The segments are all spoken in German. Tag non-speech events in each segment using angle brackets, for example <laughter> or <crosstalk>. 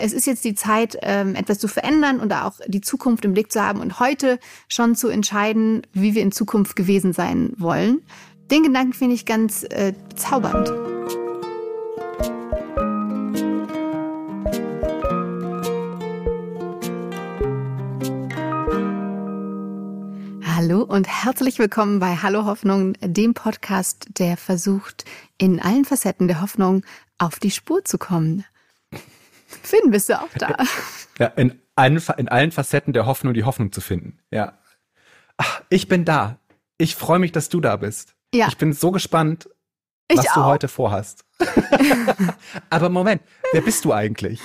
es ist jetzt die Zeit, ähm, etwas zu verändern und auch die Zukunft im Blick zu haben und heute schon zu entscheiden, wie wir in Zukunft gewesen sein wollen. Den Gedanken finde ich ganz äh, bezaubernd. Hallo und herzlich willkommen bei Hallo Hoffnung, dem Podcast, der versucht, in allen Facetten der Hoffnung auf die Spur zu kommen. Finn, bist du auch da? Ja, in allen, in allen Facetten der Hoffnung die Hoffnung zu finden. Ja. Ach, ich bin da. Ich freue mich, dass du da bist. Ja. Ich bin so gespannt, was ich du heute vorhast. <laughs> Aber Moment, wer bist du eigentlich?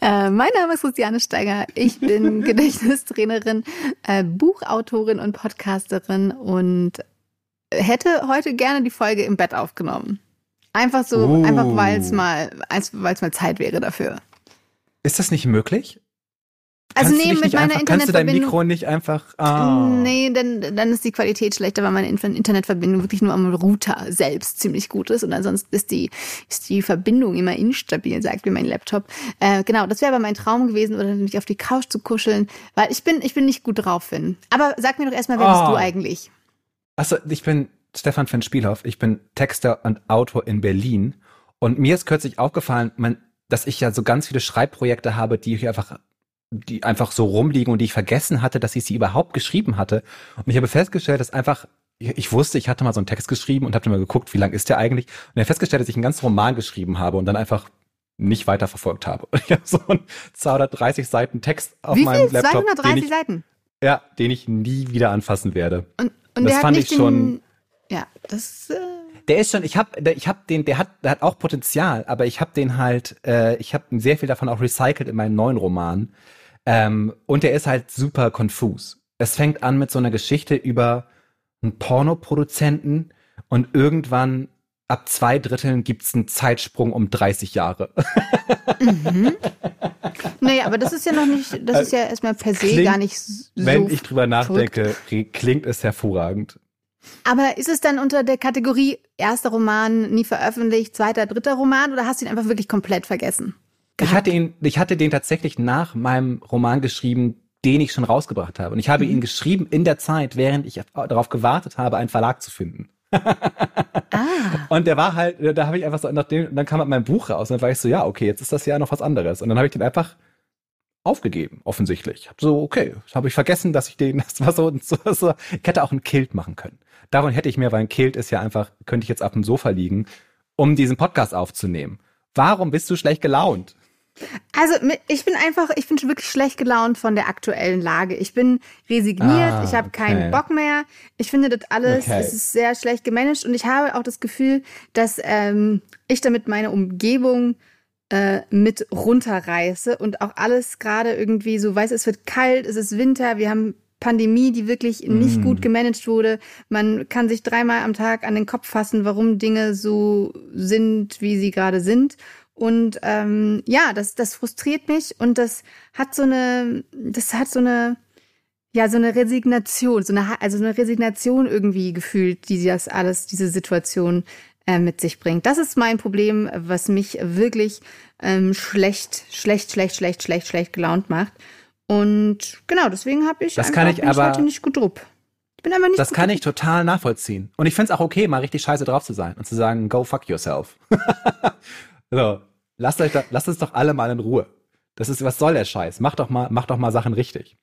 Äh, mein Name ist Luciane Steiger. Ich bin <laughs> Gedächtnistrainerin, äh, Buchautorin und Podcasterin und hätte heute gerne die Folge im Bett aufgenommen. Einfach so, uh. einfach weil es mal, weil es mal Zeit wäre dafür. Ist das nicht möglich? Also kannst nee, mit meiner einfach, Internetverbindung. Kannst du dein Mikro nicht einfach. Oh. Nee, dann, dann ist die Qualität schlechter, weil meine Internetverbindung wirklich nur am Router selbst ziemlich gut ist und ansonsten ist die, ist die Verbindung immer instabil, sagt mir mein Laptop. Äh, genau, das wäre aber mein Traum gewesen, oder mich auf die Couch zu kuscheln, weil ich bin, ich bin nicht gut drauf, Finn. Aber sag mir doch erstmal, wer oh. bist du eigentlich? Achso, ich bin Stefan von Spielhoff. Ich bin Texter und Autor in Berlin. Und mir ist kürzlich aufgefallen, man, dass ich ja so ganz viele Schreibprojekte habe, die ich einfach die einfach so rumliegen und die ich vergessen hatte, dass ich sie überhaupt geschrieben hatte. Und ich habe festgestellt, dass einfach, ich wusste, ich hatte mal so einen Text geschrieben und habe mal geguckt, wie lang ist der eigentlich? Und ich habe festgestellt, dass ich einen ganzen Roman geschrieben habe und dann einfach nicht weiter verfolgt habe. Ich habe so einen 230 Seiten Text auf wie meinem viel? Laptop. 230 ich, Seiten? Ja, den ich nie wieder anfassen werde. Und, und, und das fand ich schon. ja, das. Äh der ist schon, ich habe, ich habe den, der hat, der hat auch Potenzial, aber ich habe den halt, äh, ich habe sehr viel davon auch recycelt in meinen neuen Roman. Ähm, und der ist halt super konfus. Es fängt an mit so einer Geschichte über einen Pornoproduzenten und irgendwann ab zwei Dritteln gibt's einen Zeitsprung um 30 Jahre. mhm. Naja, aber das ist ja noch nicht, das ist ja erstmal per se klingt, gar nicht so. Wenn ich drüber nachdenke, verrückt. klingt es hervorragend. Aber ist es dann unter der Kategorie erster Roman nie veröffentlicht, zweiter, dritter Roman oder hast du ihn einfach wirklich komplett vergessen? Ich hatte ihn, ich hatte den tatsächlich nach meinem Roman geschrieben, den ich schon rausgebracht habe. Und ich habe mhm. ihn geschrieben in der Zeit, während ich darauf gewartet habe, einen Verlag zu finden. ah. <laughs> Und der war halt, da habe ich einfach so, nachdem, dann kam halt mein Buch raus und dann war ich so, ja, okay, jetzt ist das ja noch was anderes. Und dann habe ich den einfach aufgegeben, offensichtlich. Ich habe so, okay, habe ich vergessen, dass ich den, <laughs> das war so, so, so, ich hätte auch einen Kilt machen können. Davon hätte ich mir, weil ein Kilt ist ja einfach, könnte ich jetzt auf dem Sofa liegen, um diesen Podcast aufzunehmen. Warum bist du schlecht gelaunt? Also ich bin einfach, ich bin wirklich schlecht gelaunt von der aktuellen Lage. Ich bin resigniert, ah, ich habe okay. keinen Bock mehr. Ich finde das alles, okay. es ist sehr schlecht gemanagt und ich habe auch das Gefühl, dass ähm, ich damit meine Umgebung äh, mit runterreiße und auch alles gerade irgendwie so, weiß, es wird kalt, es ist Winter, wir haben Pandemie, die wirklich nicht mm. gut gemanagt wurde. Man kann sich dreimal am Tag an den Kopf fassen, warum Dinge so sind, wie sie gerade sind. Und ähm, ja, das, das frustriert mich und das hat so eine, das hat so eine, ja, so eine Resignation, so eine, also so eine Resignation irgendwie gefühlt, die das alles, diese Situation äh, mit sich bringt. Das ist mein Problem, was mich wirklich ähm, schlecht, schlecht, schlecht, schlecht, schlecht, schlecht gelaunt macht. Und genau, deswegen habe ich das einfach, kann ich aber, heute nicht gut drupp. Ich bin aber nicht Das kann ich total nachvollziehen. Und ich finde es auch okay, mal richtig scheiße drauf zu sein und zu sagen, go fuck yourself. <laughs> so, lasst euch da, lasst uns doch alle mal in Ruhe. Das ist, was soll der Scheiß? Mach doch mal, mach doch mal Sachen richtig.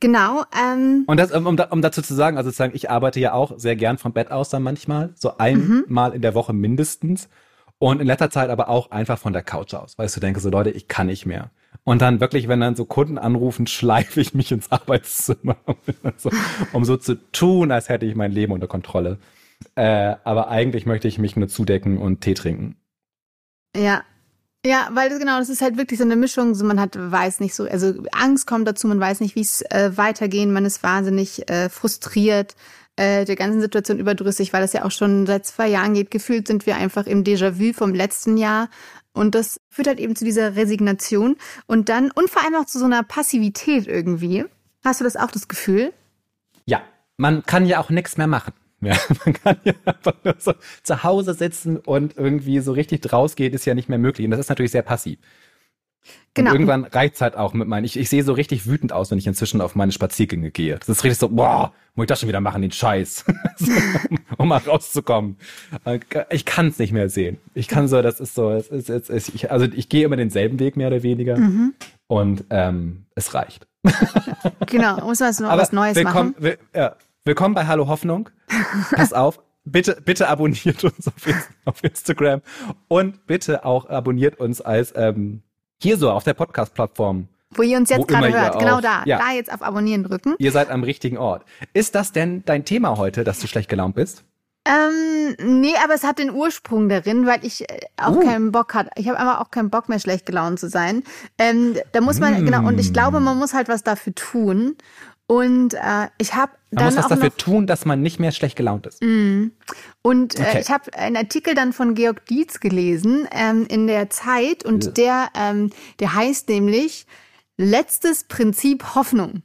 Genau. Ähm, und das, um, um dazu zu sagen, also sozusagen, ich arbeite ja auch sehr gern vom Bett aus dann manchmal, so einmal mhm. in der Woche mindestens. Und in letzter Zeit aber auch einfach von der Couch aus, weil ich so denke, so Leute, ich kann nicht mehr. Und dann wirklich, wenn dann so Kunden anrufen, <laughs> schleife ich mich ins Arbeitszimmer, <laughs> um so zu tun, als hätte ich mein Leben unter Kontrolle. Äh, aber eigentlich möchte ich mich nur zudecken und Tee trinken. Ja, ja, weil genau, das ist halt wirklich so eine Mischung, so man hat, weiß nicht so, also Angst kommt dazu, man weiß nicht, wie es äh, weitergehen, man ist wahnsinnig äh, frustriert äh, der ganzen Situation überdrüssig, weil das ja auch schon seit zwei Jahren geht. Gefühlt sind wir einfach im Déjà-vu vom letzten Jahr und das führt halt eben zu dieser Resignation und dann und vor allem auch zu so einer Passivität irgendwie. Hast du das auch das Gefühl? Ja, man kann ja auch nichts mehr machen. <laughs> Ja, man kann ja einfach nur so zu Hause sitzen und irgendwie so richtig rausgehen, ist ja nicht mehr möglich. Und das ist natürlich sehr passiv. Genau. Und irgendwann reicht's halt auch mit meinen, ich, ich sehe so richtig wütend aus, wenn ich inzwischen auf meine Spaziergänge gehe. Das ist richtig so, boah, muss ich das schon wieder machen, den Scheiß, <laughs> um mal rauszukommen. Ich kann es nicht mehr sehen. Ich kann so, das ist so, es ist, es ist, ich, also ich gehe immer denselben Weg mehr oder weniger mhm. und ähm, es reicht. <laughs> genau, muss man noch was Neues willkommen, machen. Will, ja, willkommen bei Hallo Hoffnung. Pass auf, bitte, bitte abonniert uns auf, auf, Instagram und bitte auch abonniert uns als ähm, hier so auf der Podcast-Plattform. Wo ihr uns jetzt gerade hört, genau da. Ja. Da jetzt auf Abonnieren drücken. Ihr seid am richtigen Ort. Ist das denn dein Thema heute, dass du schlecht gelaunt bist? Ähm, nee, aber es hat den Ursprung darin, weil ich äh, auch uh. keinen Bock hatte. Ich habe einfach auch keinen Bock mehr, schlecht gelaunt zu sein. Ähm, da muss man, mm. genau, und ich glaube, man muss halt was dafür tun. Und äh, ich habe dann muss was dafür noch, tun, dass man nicht mehr schlecht gelaunt ist. Mm. Und äh, okay. äh, ich habe einen Artikel dann von Georg Dietz gelesen ähm, in der Zeit und ja. der, ähm, der heißt nämlich Letztes Prinzip Hoffnung.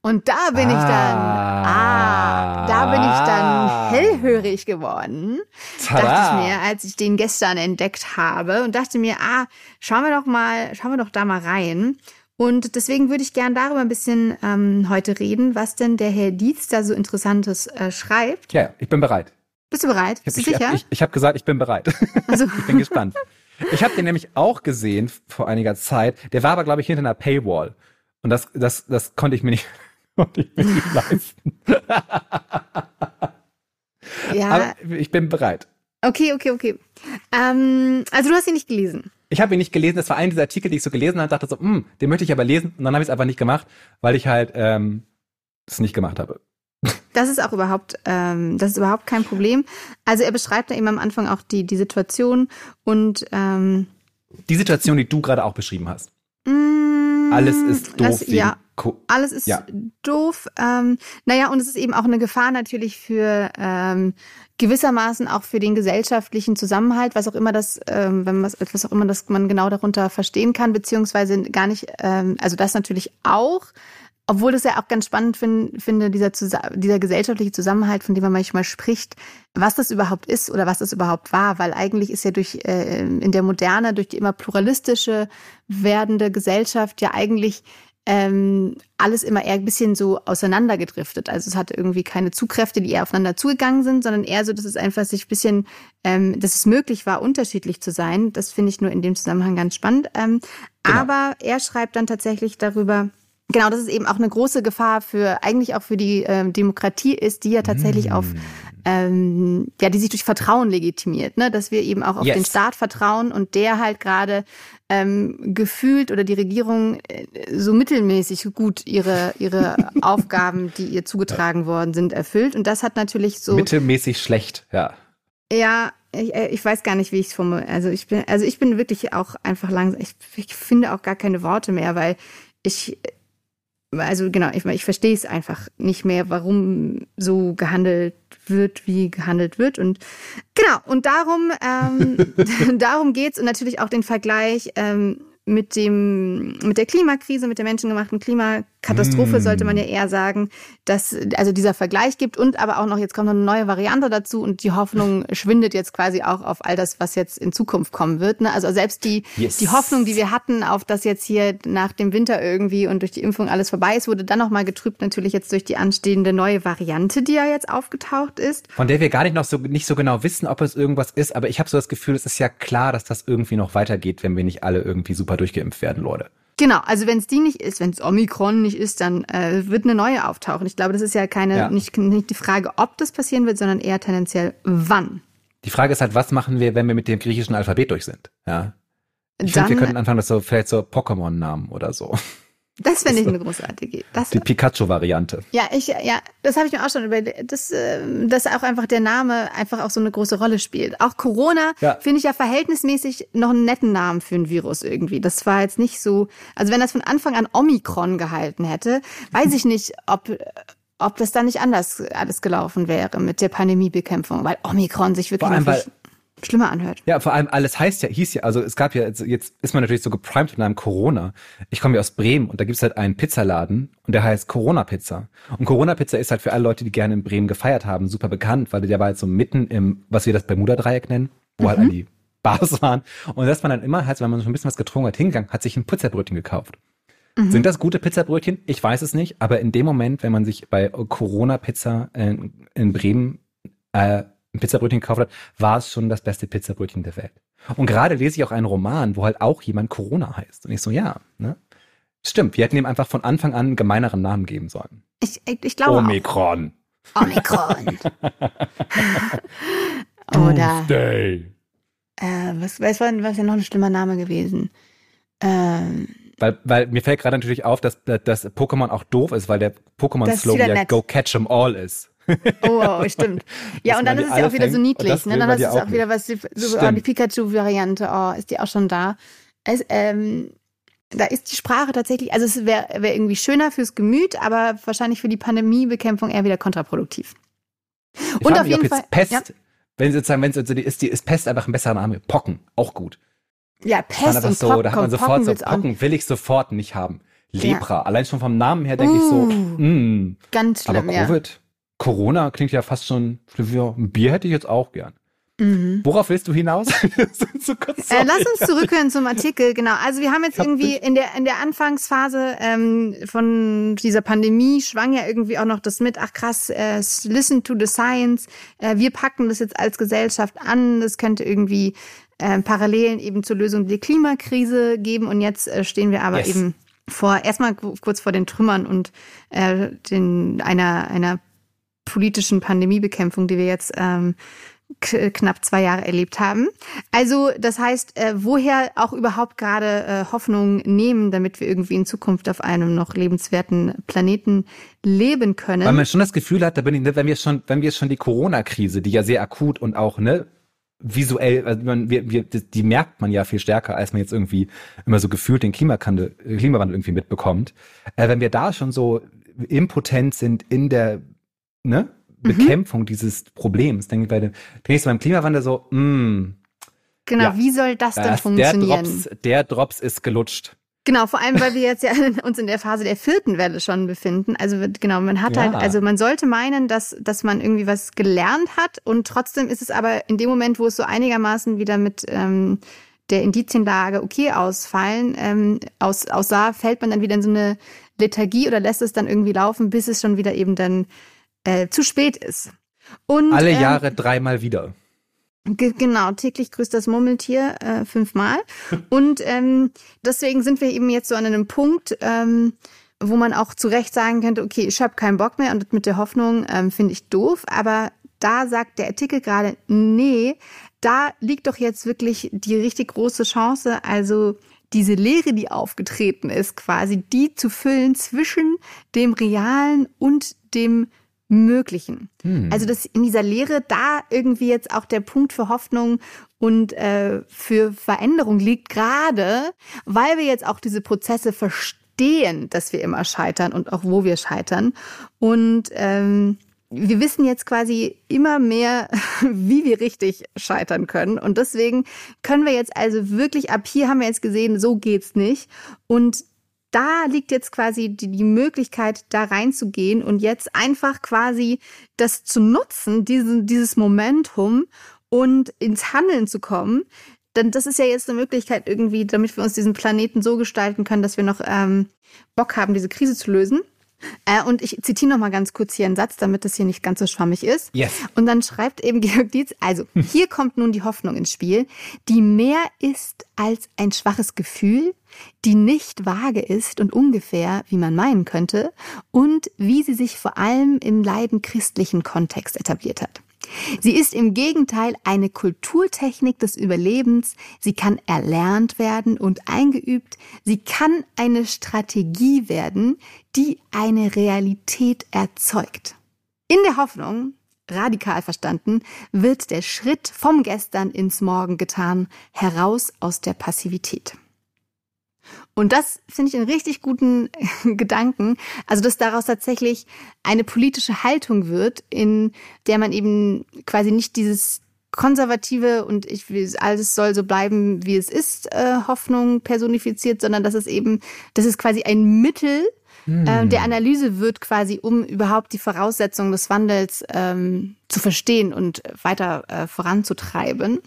Und da bin ah. ich dann, ah, da bin ich dann hellhörig geworden. Tada. Dachte ich mir, als ich den gestern entdeckt habe und dachte mir, ah, schauen wir doch mal, schauen wir doch da mal rein. Und deswegen würde ich gern darüber ein bisschen ähm, heute reden, was denn der Herr Dietz da so Interessantes äh, schreibt. Ja, ich bin bereit. Bist du bereit? Bist ich, du sicher? Ich, ich, ich habe gesagt, ich bin bereit. Also. <laughs> ich bin gespannt. Ich habe den nämlich auch gesehen vor einiger Zeit. Der war aber, glaube ich, hinter einer Paywall. Und das, das, das konnte ich mir nicht, <laughs> konnte ich mir nicht <laughs> leisten. ja. Aber ich bin bereit. Okay, okay, okay. Ähm, also du hast ihn nicht gelesen. Ich habe ihn nicht gelesen. Das war einer dieser Artikel, die ich so gelesen habe. Dachte so, hm, den möchte ich aber lesen. Und dann habe ich es einfach nicht gemacht, weil ich halt ähm, es nicht gemacht habe. Das ist auch überhaupt, ähm, das ist überhaupt kein Problem. Also er beschreibt da eben am Anfang auch die die Situation und ähm, die Situation, die du gerade auch beschrieben hast. Mm, alles ist doof. Das, ja, alles ist ja. doof. Ähm, naja, und es ist eben auch eine Gefahr natürlich für ähm, gewissermaßen auch für den gesellschaftlichen Zusammenhalt, was auch immer das, ähm, wenn man was auch immer das man genau darunter verstehen kann, beziehungsweise gar nicht, ähm, also das natürlich auch, obwohl das ja auch ganz spannend find, finde, dieser, dieser gesellschaftliche Zusammenhalt, von dem man manchmal spricht, was das überhaupt ist oder was das überhaupt war, weil eigentlich ist ja durch äh, in der Moderne, durch die immer pluralistische werdende Gesellschaft ja eigentlich ähm, alles immer eher ein bisschen so auseinandergedriftet. Also es hatte irgendwie keine Zugkräfte, die eher aufeinander zugegangen sind, sondern eher so, dass es einfach sich ein bisschen, ähm, dass es möglich war, unterschiedlich zu sein. Das finde ich nur in dem Zusammenhang ganz spannend. Ähm, genau. Aber er schreibt dann tatsächlich darüber, Genau, das ist eben auch eine große Gefahr für eigentlich auch für die ähm, Demokratie ist, die ja tatsächlich mm. auf ähm, ja, die sich durch Vertrauen legitimiert, ne? dass wir eben auch auf yes. den Staat vertrauen und der halt gerade ähm, gefühlt oder die Regierung äh, so mittelmäßig gut ihre, ihre <laughs> Aufgaben, die ihr zugetragen worden sind, erfüllt. Und das hat natürlich so. Mittelmäßig schlecht, ja. Ja, ich, äh, ich weiß gar nicht, wie ich es formuliere. Also ich bin, also ich bin wirklich auch einfach langsam. Ich, ich finde auch gar keine Worte mehr, weil ich also genau, ich, ich verstehe es einfach nicht mehr, warum so gehandelt wird, wie gehandelt wird. Und genau, und darum, ähm, <laughs> <laughs> darum geht's und natürlich auch den Vergleich ähm, mit dem, mit der Klimakrise, mit der menschengemachten Klimakatastrophe, mm. sollte man ja eher sagen, dass also dieser Vergleich gibt und aber auch noch, jetzt kommt noch eine neue Variante dazu und die Hoffnung <laughs> schwindet jetzt quasi auch auf all das, was jetzt in Zukunft kommen wird. Ne? Also selbst die, yes. die Hoffnung, die wir hatten, auf das jetzt hier nach dem Winter irgendwie und durch die Impfung alles vorbei ist, wurde dann nochmal getrübt natürlich jetzt durch die anstehende neue Variante, die ja jetzt aufgetaucht ist. Von der wir gar nicht noch so, nicht so genau wissen, ob es irgendwas ist, aber ich habe so das Gefühl, es ist ja klar, dass das irgendwie noch weitergeht, wenn wir nicht alle irgendwie super durchgeimpft werden, Leute. Genau, also wenn es die nicht ist, wenn es Omikron nicht ist, dann äh, wird eine neue auftauchen. Ich glaube, das ist ja keine ja. Nicht, nicht die Frage, ob das passieren wird, sondern eher tendenziell wann. Die Frage ist halt, was machen wir, wenn wir mit dem griechischen Alphabet durch sind? Ja. Ich finde, wir könnten anfangen, das so vielleicht so Pokémon-Namen oder so. Das fände ich eine großartige. Das, die Pikachu-Variante. Ja, ich, ja, das habe ich mir auch schon überlegt, dass, ähm, dass auch einfach der Name einfach auch so eine große Rolle spielt. Auch Corona ja. finde ich ja verhältnismäßig noch einen netten Namen für ein Virus irgendwie. Das war jetzt nicht so, also wenn das von Anfang an Omikron gehalten hätte, weiß ich nicht, ob, ob das dann nicht anders alles gelaufen wäre mit der Pandemiebekämpfung, weil Omikron sich wirklich Vor allem, weil schlimmer anhört. Ja, vor allem alles heißt ja, hieß ja, also es gab ja, jetzt ist man natürlich so geprimed mit einem Corona. Ich komme ja aus Bremen und da gibt's halt einen Pizzaladen und der heißt Corona Pizza. Und Corona Pizza ist halt für alle Leute, die gerne in Bremen gefeiert haben, super bekannt, weil der war halt so mitten im, was wir das Bermuda-Dreieck nennen, wo halt mhm. halt die Spaß waren. Und dass man dann immer, halt, wenn man schon ein bisschen was getrunken hat, hingegangen, hat sich ein Pizzabrötchen gekauft. Mhm. Sind das gute Pizzabrötchen? Ich weiß es nicht, aber in dem Moment, wenn man sich bei Corona Pizza in, in Bremen äh, ein Pizzabrötchen gekauft hat, war es schon das beste Pizzabrötchen der Welt. Und gerade lese ich auch einen Roman, wo halt auch jemand Corona heißt. Und ich so, ja, ne? Stimmt, wir hätten ihm einfach von Anfang an einen gemeineren Namen geben sollen. Ich, ich, ich glaube Omikron. Auch. Omikron. <laughs> Oder. Doomsday. Äh, was, was war was ja noch ein schlimmer Name gewesen? Ähm, weil, weil mir fällt gerade natürlich auf, dass, dass Pokémon auch doof ist, weil der Pokémon-Slogan ja Go Catch 'em All ist. Oh, oh <laughs> stimmt. Ja, und dann ist es ja auch wieder so niedlich. Ne? Dann ist es auch wieder was, so oh, die Pikachu-Variante, oh, ist die auch schon da. Es, ähm, da ist die Sprache tatsächlich, also es wäre wär irgendwie schöner fürs Gemüt, aber wahrscheinlich für die Pandemiebekämpfung eher wieder kontraproduktiv. Ich und auf jeden Fall. Pest, ja. wenn sozusagen, wenn es also die ist, die ist Pest einfach ein besserer Name. Pocken, auch gut. Ja, Pest und so, Pocken. Da hat man sofort Pocken so, Pocken will ich sofort nicht haben. Lepra, ja. allein schon vom Namen her denke uh, ich so, uh, mm. Ganz schlimm, aber Covid, ja. Corona klingt ja fast schon, ein Bier hätte ich jetzt auch gern. Mhm. Worauf willst du hinaus? <laughs> <laughs> so äh, lass uns zurückhören zum Artikel. Genau. Also wir haben jetzt irgendwie in der in der Anfangsphase ähm, von dieser Pandemie schwang ja irgendwie auch noch das mit. Ach krass, äh, listen to the science. Äh, wir packen das jetzt als Gesellschaft an. Das könnte irgendwie äh, Parallelen eben zur Lösung der Klimakrise geben. Und jetzt äh, stehen wir aber yes. eben vor erstmal kurz vor den Trümmern und äh, den einer einer politischen Pandemiebekämpfung, die wir jetzt ähm, knapp zwei Jahre erlebt haben. Also das heißt, äh, woher auch überhaupt gerade äh, Hoffnung nehmen, damit wir irgendwie in Zukunft auf einem noch lebenswerten Planeten leben können. Weil man schon das Gefühl hat, da bin ich, ne, wenn wir schon, wenn wir schon die Corona-Krise, die ja sehr akut und auch ne visuell, also man, wir, wir, die merkt man ja viel stärker, als man jetzt irgendwie immer so gefühlt den Klimakandel, Klimawandel irgendwie mitbekommt. Äh, wenn wir da schon so impotent sind in der ne, Mhm. Bekämpfung mhm. dieses Problems. Denke ich bei dem, denke ich beim Klimawandel so, mh, mm, Genau, ja, wie soll das denn funktionieren? Der Drops, der Drops ist gelutscht. Genau, vor allem, weil wir jetzt ja <laughs> uns in der Phase der vierten Welle schon befinden. Also genau, man hat halt, ja. halt, also man sollte meinen, dass, dass man irgendwie was gelernt hat und trotzdem ist es aber in dem Moment, wo es so einigermaßen wieder mit ähm, der Indizienlage okay ausfallen, ähm, aus, aussah, fällt man dann wieder in so eine Lethargie oder lässt es dann irgendwie laufen, bis es schon wieder eben dann äh, zu spät ist. Und, Alle ähm, Jahre dreimal wieder. Genau, täglich grüßt das Murmeltier äh, fünfmal. <laughs> Und ähm, deswegen sind wir eben jetzt so an einem Punkt, ähm, wo man auch zu Recht sagen könnte, okay, ich habe keinen Bock mehr und mit der Hoffnung ähm, finde ich doof. Aber da sagt der Artikel gerade, nee, da liegt doch jetzt wirklich die richtig große Chance. Also diese Leere, die aufgetreten ist, quasi die zu füllen zwischen dem Realen und dem Möglichen. Hm. Also dass in dieser Lehre da irgendwie jetzt auch der Punkt für Hoffnung und äh, für Veränderung liegt, gerade weil wir jetzt auch diese Prozesse verstehen, dass wir immer scheitern und auch wo wir scheitern. Und ähm, wir wissen jetzt quasi immer mehr, <laughs> wie wir richtig scheitern können. Und deswegen können wir jetzt also wirklich ab hier haben wir jetzt gesehen, so geht's nicht. Und da liegt jetzt quasi die, die Möglichkeit, da reinzugehen und jetzt einfach quasi das zu nutzen, diesen, dieses Momentum und ins Handeln zu kommen. Denn das ist ja jetzt eine Möglichkeit irgendwie, damit wir uns diesen Planeten so gestalten können, dass wir noch ähm, Bock haben, diese Krise zu lösen. Äh, und ich zitiere noch mal ganz kurz hier einen Satz, damit das hier nicht ganz so schwammig ist. Yes. Und dann schreibt eben <laughs> Georg Dietz, also hier kommt nun die Hoffnung ins Spiel, die mehr ist als ein schwaches Gefühl, die nicht vage ist und ungefähr, wie man meinen könnte, und wie sie sich vor allem im leiden christlichen Kontext etabliert hat. Sie ist im Gegenteil eine Kulturtechnik des Überlebens. Sie kann erlernt werden und eingeübt. Sie kann eine Strategie werden, die eine Realität erzeugt. In der Hoffnung, radikal verstanden, wird der Schritt vom Gestern ins Morgen getan, heraus aus der Passivität. Und das finde ich einen richtig guten <laughs> Gedanken. Also, dass daraus tatsächlich eine politische Haltung wird, in der man eben quasi nicht dieses konservative und ich will, alles soll so bleiben, wie es ist, äh, Hoffnung personifiziert, sondern dass es eben, das ist quasi ein Mittel hm. äh, der Analyse wird, quasi, um überhaupt die Voraussetzungen des Wandels ähm, zu verstehen und weiter äh, voranzutreiben.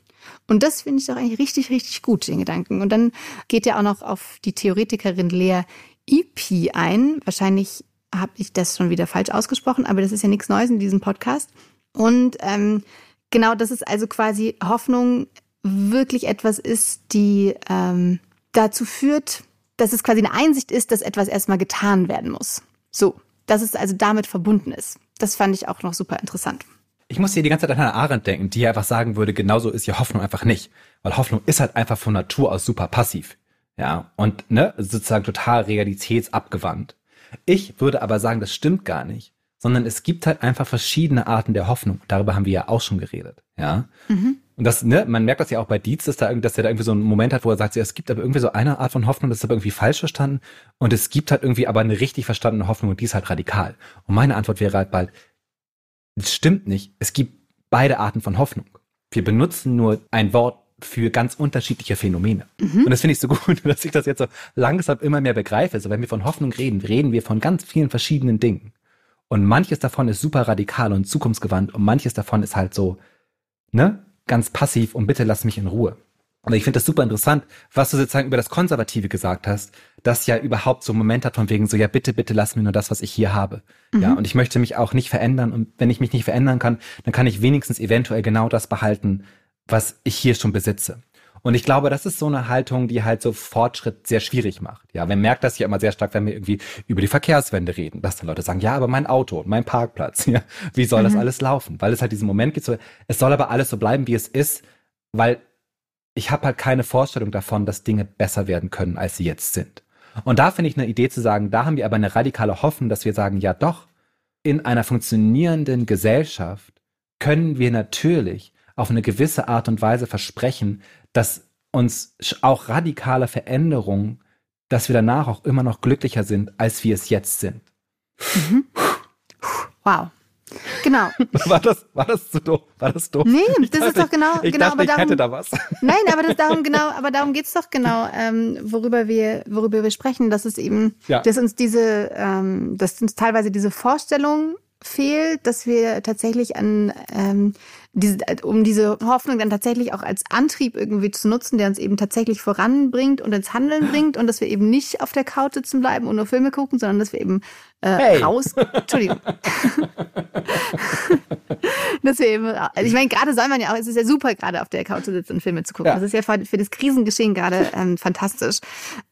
Und das finde ich doch eigentlich richtig, richtig gut, den Gedanken. Und dann geht ja auch noch auf die Theoretikerin Lea EP ein. Wahrscheinlich habe ich das schon wieder falsch ausgesprochen, aber das ist ja nichts Neues in diesem Podcast. Und ähm, genau, das ist also quasi Hoffnung wirklich etwas ist, die ähm, dazu führt, dass es quasi eine Einsicht ist, dass etwas erstmal getan werden muss. So, dass es also damit verbunden ist. Das fand ich auch noch super interessant. Ich muss hier die ganze Zeit an Hannah Arendt denken, die einfach sagen würde, genauso ist ja Hoffnung einfach nicht. Weil Hoffnung ist halt einfach von Natur aus super passiv. Ja, und ne, sozusagen total realitätsabgewandt. Ich würde aber sagen, das stimmt gar nicht, sondern es gibt halt einfach verschiedene Arten der Hoffnung. Darüber haben wir ja auch schon geredet. Ja. Mhm. Und das, ne, man merkt das ja auch bei Dietz, dass, da, dass er da irgendwie so einen Moment hat, wo er sagt, ja, es gibt aber irgendwie so eine Art von Hoffnung, das ist aber irgendwie falsch verstanden. Und es gibt halt irgendwie aber eine richtig verstandene Hoffnung und die ist halt radikal. Und meine Antwort wäre halt bald, es stimmt nicht. Es gibt beide Arten von Hoffnung. Wir benutzen nur ein Wort für ganz unterschiedliche Phänomene. Mhm. Und das finde ich so gut, <laughs> dass ich das jetzt so langsam immer mehr begreife. Also wenn wir von Hoffnung reden, reden wir von ganz vielen verschiedenen Dingen. Und manches davon ist super radikal und zukunftsgewandt und manches davon ist halt so, ne, ganz passiv und bitte lass mich in Ruhe. Und ich finde das super interessant, was du sozusagen über das Konservative gesagt hast, das ja überhaupt so einen Moment hat von wegen so, ja bitte, bitte lass mir nur das, was ich hier habe. Mhm. Ja, und ich möchte mich auch nicht verändern und wenn ich mich nicht verändern kann, dann kann ich wenigstens eventuell genau das behalten, was ich hier schon besitze. Und ich glaube, das ist so eine Haltung, die halt so Fortschritt sehr schwierig macht. Ja, man merkt das ja immer sehr stark, wenn wir irgendwie über die Verkehrswende reden, dass dann Leute sagen, ja, aber mein Auto und mein Parkplatz, <laughs> ja, wie soll mhm. das alles laufen? Weil es halt diesen Moment gibt, so, es soll aber alles so bleiben, wie es ist, weil ich habe halt keine Vorstellung davon, dass Dinge besser werden können, als sie jetzt sind. Und da finde ich eine Idee zu sagen, da haben wir aber eine radikale Hoffnung, dass wir sagen, ja doch, in einer funktionierenden Gesellschaft können wir natürlich auf eine gewisse Art und Weise versprechen, dass uns auch radikale Veränderungen, dass wir danach auch immer noch glücklicher sind, als wir es jetzt sind. Mhm. Wow. Genau. <laughs> War das, war das zu doof? War das doof? Nee, das dachte, ist doch genau, ich genau, dachte, aber darum, ich hätte da was. <laughs> Nein, aber das darum genau, aber darum geht's doch genau, ähm, worüber wir, worüber wir sprechen, dass es eben, ja. dass uns diese, ähm, dass uns teilweise diese Vorstellung fehlt, dass wir tatsächlich an ähm, diese, um diese Hoffnung dann tatsächlich auch als Antrieb irgendwie zu nutzen, der uns eben tatsächlich voranbringt und ins Handeln <gasps> bringt und dass wir eben nicht auf der Couch sitzen bleiben und nur Filme gucken, sondern dass wir eben äh, hey. raus. Entschuldigung. <laughs> dass wir eben, also ich meine, gerade soll man ja auch, es ist ja super, gerade auf der Couch zu sitzen und Filme zu gucken. Ja. Das ist ja für, für das Krisengeschehen gerade ähm, fantastisch.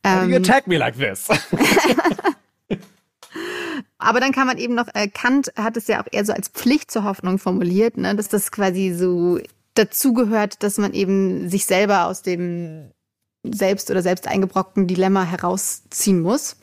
Ähm, you attack me like this. <laughs> Aber dann kann man eben noch, äh, Kant hat es ja auch eher so als Pflicht zur Hoffnung formuliert, ne? dass das quasi so dazugehört, dass man eben sich selber aus dem selbst oder selbst eingebrockten Dilemma herausziehen muss.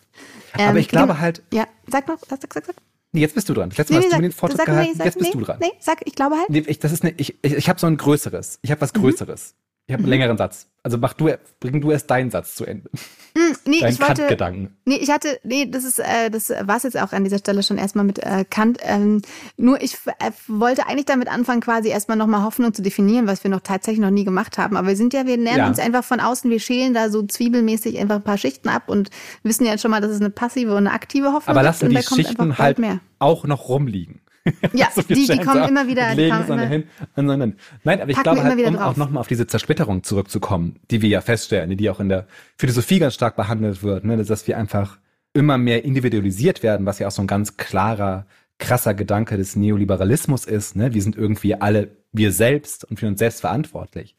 Ähm, Aber ich glaube halt. Ja, sag noch, sag, sag, sag. Nee, jetzt bist du dran. Letztes Mal nee, hast du mir den Vortrag gehalten, nee, jetzt bist nee, du dran. Nee, sag, ich glaube halt. Nee, ich, das ist eine, ich, ich, ich habe so ein größeres. Ich habe was mhm. Größeres. Ich habe einen mhm. längeren Satz. Also mach du, bring du erst deinen Satz zu Ende. Mm, nee, Dein ich wollte, Gedanken. Nee, ich hatte, nee, das ist, äh, das war es jetzt auch an dieser Stelle schon erstmal mit äh, Kant. Ähm, nur ich äh, wollte eigentlich damit anfangen, quasi erstmal nochmal Hoffnung zu definieren, was wir noch tatsächlich noch nie gemacht haben. Aber wir sind ja, wir nähern ja. uns einfach von außen, wir schälen da so zwiebelmäßig einfach ein paar Schichten ab und wissen ja jetzt schon mal, dass es eine passive und eine aktive Hoffnung Aber lassen die Schichten halt mehr. auch noch rumliegen. <laughs> Ja, also die, die kommen immer wieder. Die kommen immer, hin, nein, nein, aber ich glaube halt, um drauf. auch nochmal auf diese Zersplitterung zurückzukommen, die wir ja feststellen, die auch in der Philosophie ganz stark behandelt wird, ne, dass wir einfach immer mehr individualisiert werden, was ja auch so ein ganz klarer, krasser Gedanke des Neoliberalismus ist. Ne? Wir sind irgendwie alle wir selbst und für uns selbst verantwortlich.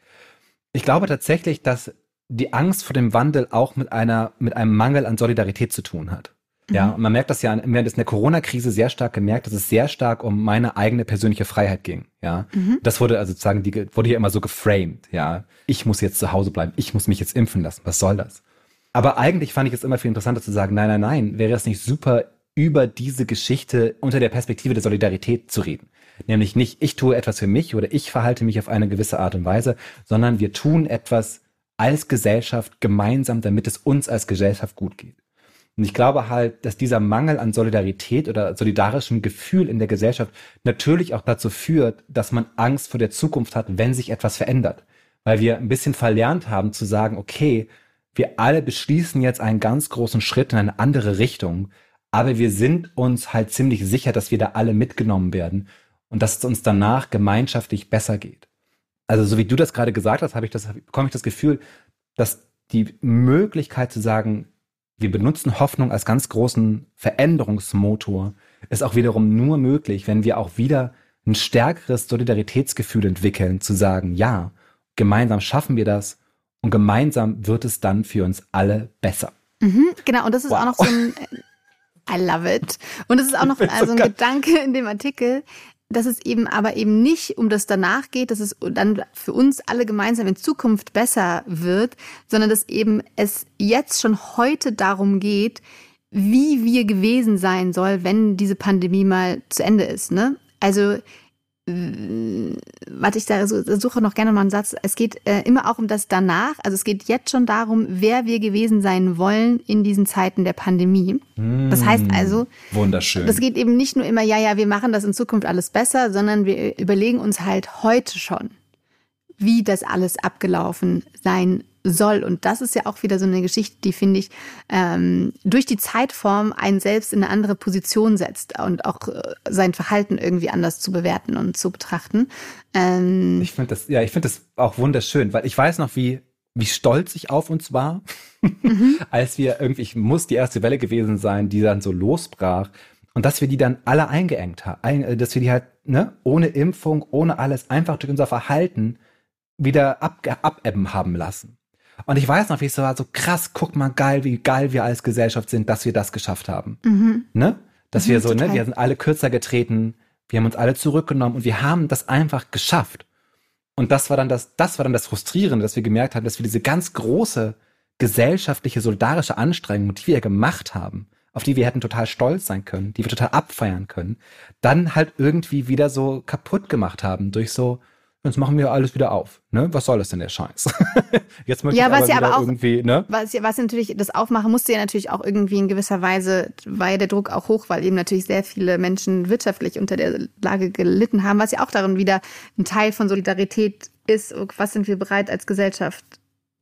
Ich glaube tatsächlich, dass die Angst vor dem Wandel auch mit einer, mit einem Mangel an Solidarität zu tun hat. Ja, mhm. und man merkt das ja während der Corona-Krise sehr stark gemerkt, dass es sehr stark um meine eigene persönliche Freiheit ging. Ja, mhm. das wurde also sozusagen, die wurde ja immer so geframed. Ja, ich muss jetzt zu Hause bleiben, ich muss mich jetzt impfen lassen. Was soll das? Aber eigentlich fand ich es immer viel interessanter zu sagen, nein, nein, nein, wäre es nicht super, über diese Geschichte unter der Perspektive der Solidarität zu reden. Nämlich nicht, ich tue etwas für mich oder ich verhalte mich auf eine gewisse Art und Weise, sondern wir tun etwas als Gesellschaft gemeinsam, damit es uns als Gesellschaft gut geht. Und ich glaube halt, dass dieser Mangel an Solidarität oder solidarischem Gefühl in der Gesellschaft natürlich auch dazu führt, dass man Angst vor der Zukunft hat, wenn sich etwas verändert. Weil wir ein bisschen verlernt haben zu sagen, okay, wir alle beschließen jetzt einen ganz großen Schritt in eine andere Richtung, aber wir sind uns halt ziemlich sicher, dass wir da alle mitgenommen werden und dass es uns danach gemeinschaftlich besser geht. also so wie du das gerade gesagt hast, habe ich das, bekomme ich das Gefühl, dass die Möglichkeit zu sagen, wir benutzen Hoffnung als ganz großen Veränderungsmotor, ist auch wiederum nur möglich, wenn wir auch wieder ein stärkeres Solidaritätsgefühl entwickeln, zu sagen, ja, gemeinsam schaffen wir das und gemeinsam wird es dann für uns alle besser. Mhm, genau, und das ist wow. auch noch so ein, I love it. Und es ist auch noch <laughs> also ein Gedanke in dem Artikel, dass es eben aber eben nicht um das danach geht, dass es dann für uns alle gemeinsam in Zukunft besser wird, sondern dass eben es jetzt schon heute darum geht, wie wir gewesen sein soll, wenn diese Pandemie mal zu Ende ist. Ne? Also warte, ich da suche noch gerne mal einen Satz. Es geht äh, immer auch um das danach. Also es geht jetzt schon darum, wer wir gewesen sein wollen in diesen Zeiten der Pandemie. Mm, das heißt also, wunderschön. Das geht eben nicht nur immer, ja, ja, wir machen das in Zukunft alles besser, sondern wir überlegen uns halt heute schon, wie das alles abgelaufen sein soll. Und das ist ja auch wieder so eine Geschichte, die, finde ich, ähm, durch die Zeitform einen selbst in eine andere Position setzt und auch äh, sein Verhalten irgendwie anders zu bewerten und zu betrachten. Ähm, ich finde das, ja, ich finde das auch wunderschön, weil ich weiß noch, wie, wie stolz ich auf uns war, <laughs> mhm. als wir irgendwie, ich muss die erste Welle gewesen sein, die dann so losbrach. Und dass wir die dann alle eingeengt haben, äh, dass wir die halt, ne, ohne Impfung, ohne alles, einfach durch unser Verhalten wieder ab, abebben haben lassen. Und ich weiß noch, wie es so war, so krass, guck mal geil, wie geil wir als Gesellschaft sind, dass wir das geschafft haben. Mhm. Ne? Dass mhm, wir so, total. ne, wir sind alle kürzer getreten, wir haben uns alle zurückgenommen und wir haben das einfach geschafft. Und das war dann das, das war dann das Frustrierende, dass wir gemerkt haben, dass wir diese ganz große gesellschaftliche, solidarische Anstrengung, die wir gemacht haben, auf die wir hätten total stolz sein können, die wir total abfeiern können, dann halt irgendwie wieder so kaputt gemacht haben durch so, jetzt machen wir alles wieder auf. Ne? Was soll das denn der Scheiß? <laughs> jetzt möchte ja, ich aber, ja aber auch, irgendwie, ne? Was, was natürlich, das Aufmachen musste ja natürlich auch irgendwie in gewisser Weise, war ja der Druck auch hoch, weil eben natürlich sehr viele Menschen wirtschaftlich unter der Lage gelitten haben, was ja auch darin wieder ein Teil von Solidarität ist. Was sind wir bereit als Gesellschaft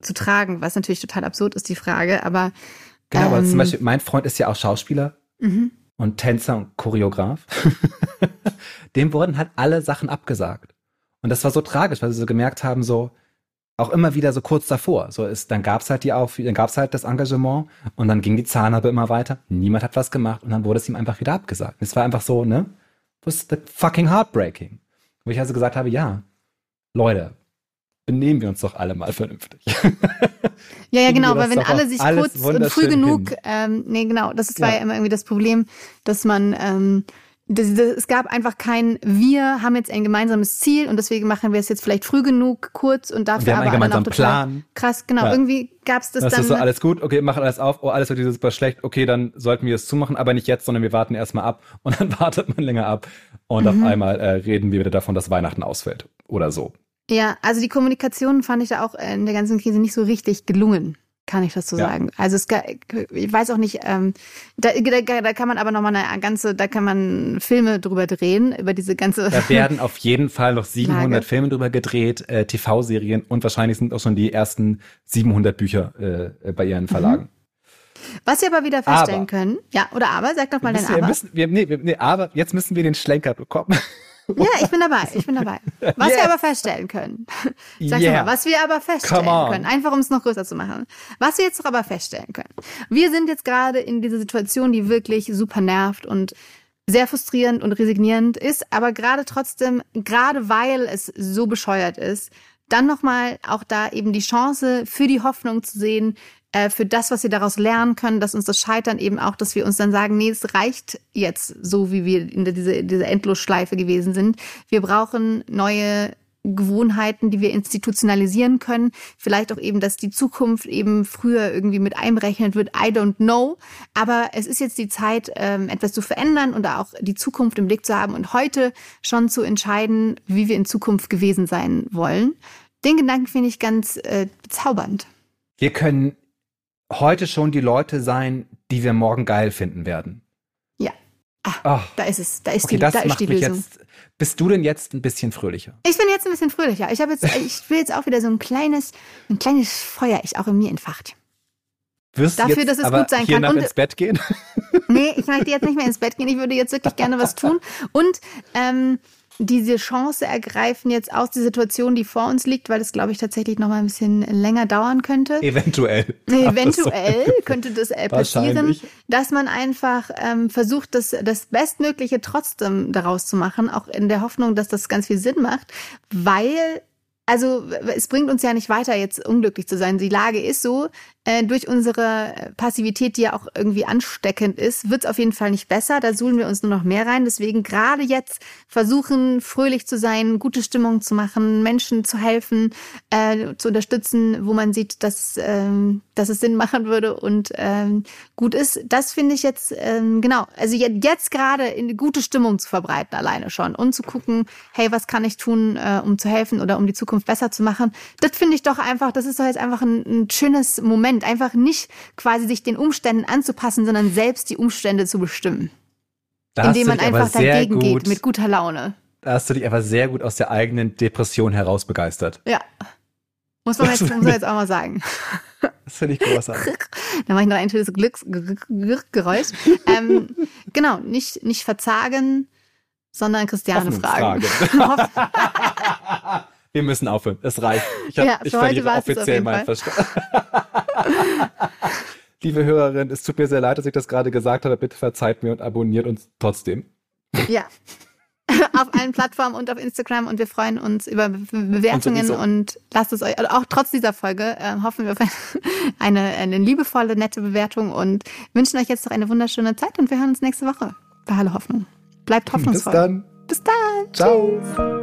zu tragen? Was natürlich total absurd ist, die Frage, aber. Genau, ähm, aber zum Beispiel, mein Freund ist ja auch Schauspieler. Mhm. Und Tänzer und Choreograf. <laughs> Dem wurden halt alle Sachen abgesagt. Und das war so tragisch, weil sie so gemerkt haben, so auch immer wieder so kurz davor. So ist, dann gab's halt die auf, dann gab's halt das Engagement und dann ging die Zahnhabe immer weiter. Niemand hat was gemacht und dann wurde es ihm einfach wieder abgesagt. Es war einfach so, ne? Was the fucking heartbreaking. Wo ich also gesagt habe, ja, Leute, benehmen wir uns doch alle mal vernünftig. ja, ja, genau, weil wenn alle sich kurz und früh genug, ähm, nee, genau, das ist, war ja. ja immer irgendwie das Problem, dass man ähm, das, das, es gab einfach kein, wir haben jetzt ein gemeinsames Ziel und deswegen machen wir es jetzt vielleicht früh genug, kurz und dafür wir haben aber einen gemeinsamen Plan. krass. Genau, ja. irgendwie gab es das, das dann. Das ist so alles gut, okay, machen alles auf, oh, alles wird super schlecht, okay, dann sollten wir es zumachen, aber nicht jetzt, sondern wir warten erstmal ab <laughs> und dann wartet man länger ab und mhm. auf einmal äh, reden wir wieder davon, dass Weihnachten ausfällt oder so. Ja, also die Kommunikation fand ich da auch in der ganzen Krise nicht so richtig gelungen kann ich das so ja. sagen. Also es, ich weiß auch nicht, ähm, da, da, da kann man aber nochmal eine ganze, da kann man Filme drüber drehen, über diese ganze. Da werden auf jeden Fall noch 700 <laughs> Lage. Filme drüber gedreht, äh, TV-Serien und wahrscheinlich sind auch schon die ersten 700 Bücher äh, bei ihren Verlagen. Mhm. Was wir aber wieder feststellen aber, können, ja, oder aber, sag doch mal dein Aber. Müssen, wir, nee, nee, aber jetzt müssen wir den Schlenker bekommen. Ja, ich bin dabei, ich bin dabei. Was yes. wir aber feststellen können. <laughs> Sag yeah. mal, was wir aber feststellen können, einfach um es noch größer zu machen. Was wir jetzt doch aber feststellen können. Wir sind jetzt gerade in dieser Situation, die wirklich super nervt und sehr frustrierend und resignierend ist, aber gerade trotzdem, gerade weil es so bescheuert ist, dann nochmal auch da eben die Chance für die Hoffnung zu sehen, äh, für das, was wir daraus lernen können, dass uns das Scheitern eben auch, dass wir uns dann sagen, nee, es reicht jetzt so, wie wir in dieser, dieser Endlosschleife gewesen sind. Wir brauchen neue Gewohnheiten, die wir institutionalisieren können. Vielleicht auch eben, dass die Zukunft eben früher irgendwie mit einberechnet wird. I don't know. Aber es ist jetzt die Zeit, ähm, etwas zu verändern und auch die Zukunft im Blick zu haben und heute schon zu entscheiden, wie wir in Zukunft gewesen sein wollen. Den Gedanken finde ich ganz äh, bezaubernd. Wir können heute schon die Leute sein, die wir morgen geil finden werden. Ja. Ah, oh. da ist es. Da ist okay, die, das da ist die Lösung. Jetzt, bist du denn jetzt ein bisschen fröhlicher? Ich bin jetzt ein bisschen fröhlicher. Ich habe jetzt, <laughs> ich will jetzt auch wieder so ein kleines, ein kleines Feuer ich auch in mir entfacht. Wirst Dafür, jetzt dass es aber gut sein hier kann. Und, ins Bett gehen? Nee, ich möchte jetzt nicht mehr ins Bett gehen. Ich würde jetzt wirklich gerne was tun. Und ähm, diese Chance ergreifen jetzt aus der Situation, die vor uns liegt, weil das, glaube ich, tatsächlich noch mal ein bisschen länger dauern könnte. Eventuell. <laughs> Eventuell könnte das äh, passieren, dass man einfach ähm, versucht, das, das Bestmögliche trotzdem daraus zu machen, auch in der Hoffnung, dass das ganz viel Sinn macht, weil also es bringt uns ja nicht weiter, jetzt unglücklich zu sein. Die Lage ist so, äh, durch unsere Passivität, die ja auch irgendwie ansteckend ist, wird es auf jeden Fall nicht besser. Da suhlen wir uns nur noch mehr rein. Deswegen gerade jetzt versuchen, fröhlich zu sein, gute Stimmung zu machen, Menschen zu helfen, äh, zu unterstützen, wo man sieht, dass, ähm, dass es Sinn machen würde und ähm, gut ist. Das finde ich jetzt, ähm, genau, also jetzt, jetzt gerade in gute Stimmung zu verbreiten alleine schon und zu gucken, hey, was kann ich tun, äh, um zu helfen oder um die Zukunft besser zu machen. Das finde ich doch einfach, das ist doch jetzt einfach ein, ein schönes Moment einfach nicht quasi sich den Umständen anzupassen, sondern selbst die Umstände zu bestimmen. Da indem man einfach dagegen gut, geht mit guter Laune. Da hast du dich einfach sehr gut aus der eigenen Depression heraus begeistert. Ja. Muss man, jetzt, muss man jetzt auch mal sagen. <laughs> Das finde ich großartig. <laughs> da mache ich noch ein schönes Glücksgeräusch. ähm, <laughs> genau, nicht, nicht verzagen, sondern Christiane fragen. Wir müssen aufhören. Es reicht. Ich habe ja, ich verliere offiziell meinen Verstand. <laughs> Liebe Hörerin, es tut mir sehr leid, dass ich das gerade gesagt habe. Bitte verzeiht mir und abonniert uns trotzdem. Ja. <laughs> auf allen Plattformen und auf Instagram und wir freuen uns über Bewertungen und, und lasst es euch, also auch trotz dieser Folge, äh, hoffen wir auf <laughs> eine, eine liebevolle, nette Bewertung und wünschen euch jetzt noch eine wunderschöne Zeit und wir hören uns nächste Woche bei Hallo Hoffnung. Bleibt hoffnungsvoll. Bis dann. Bis dann. Ciao. Tschüss.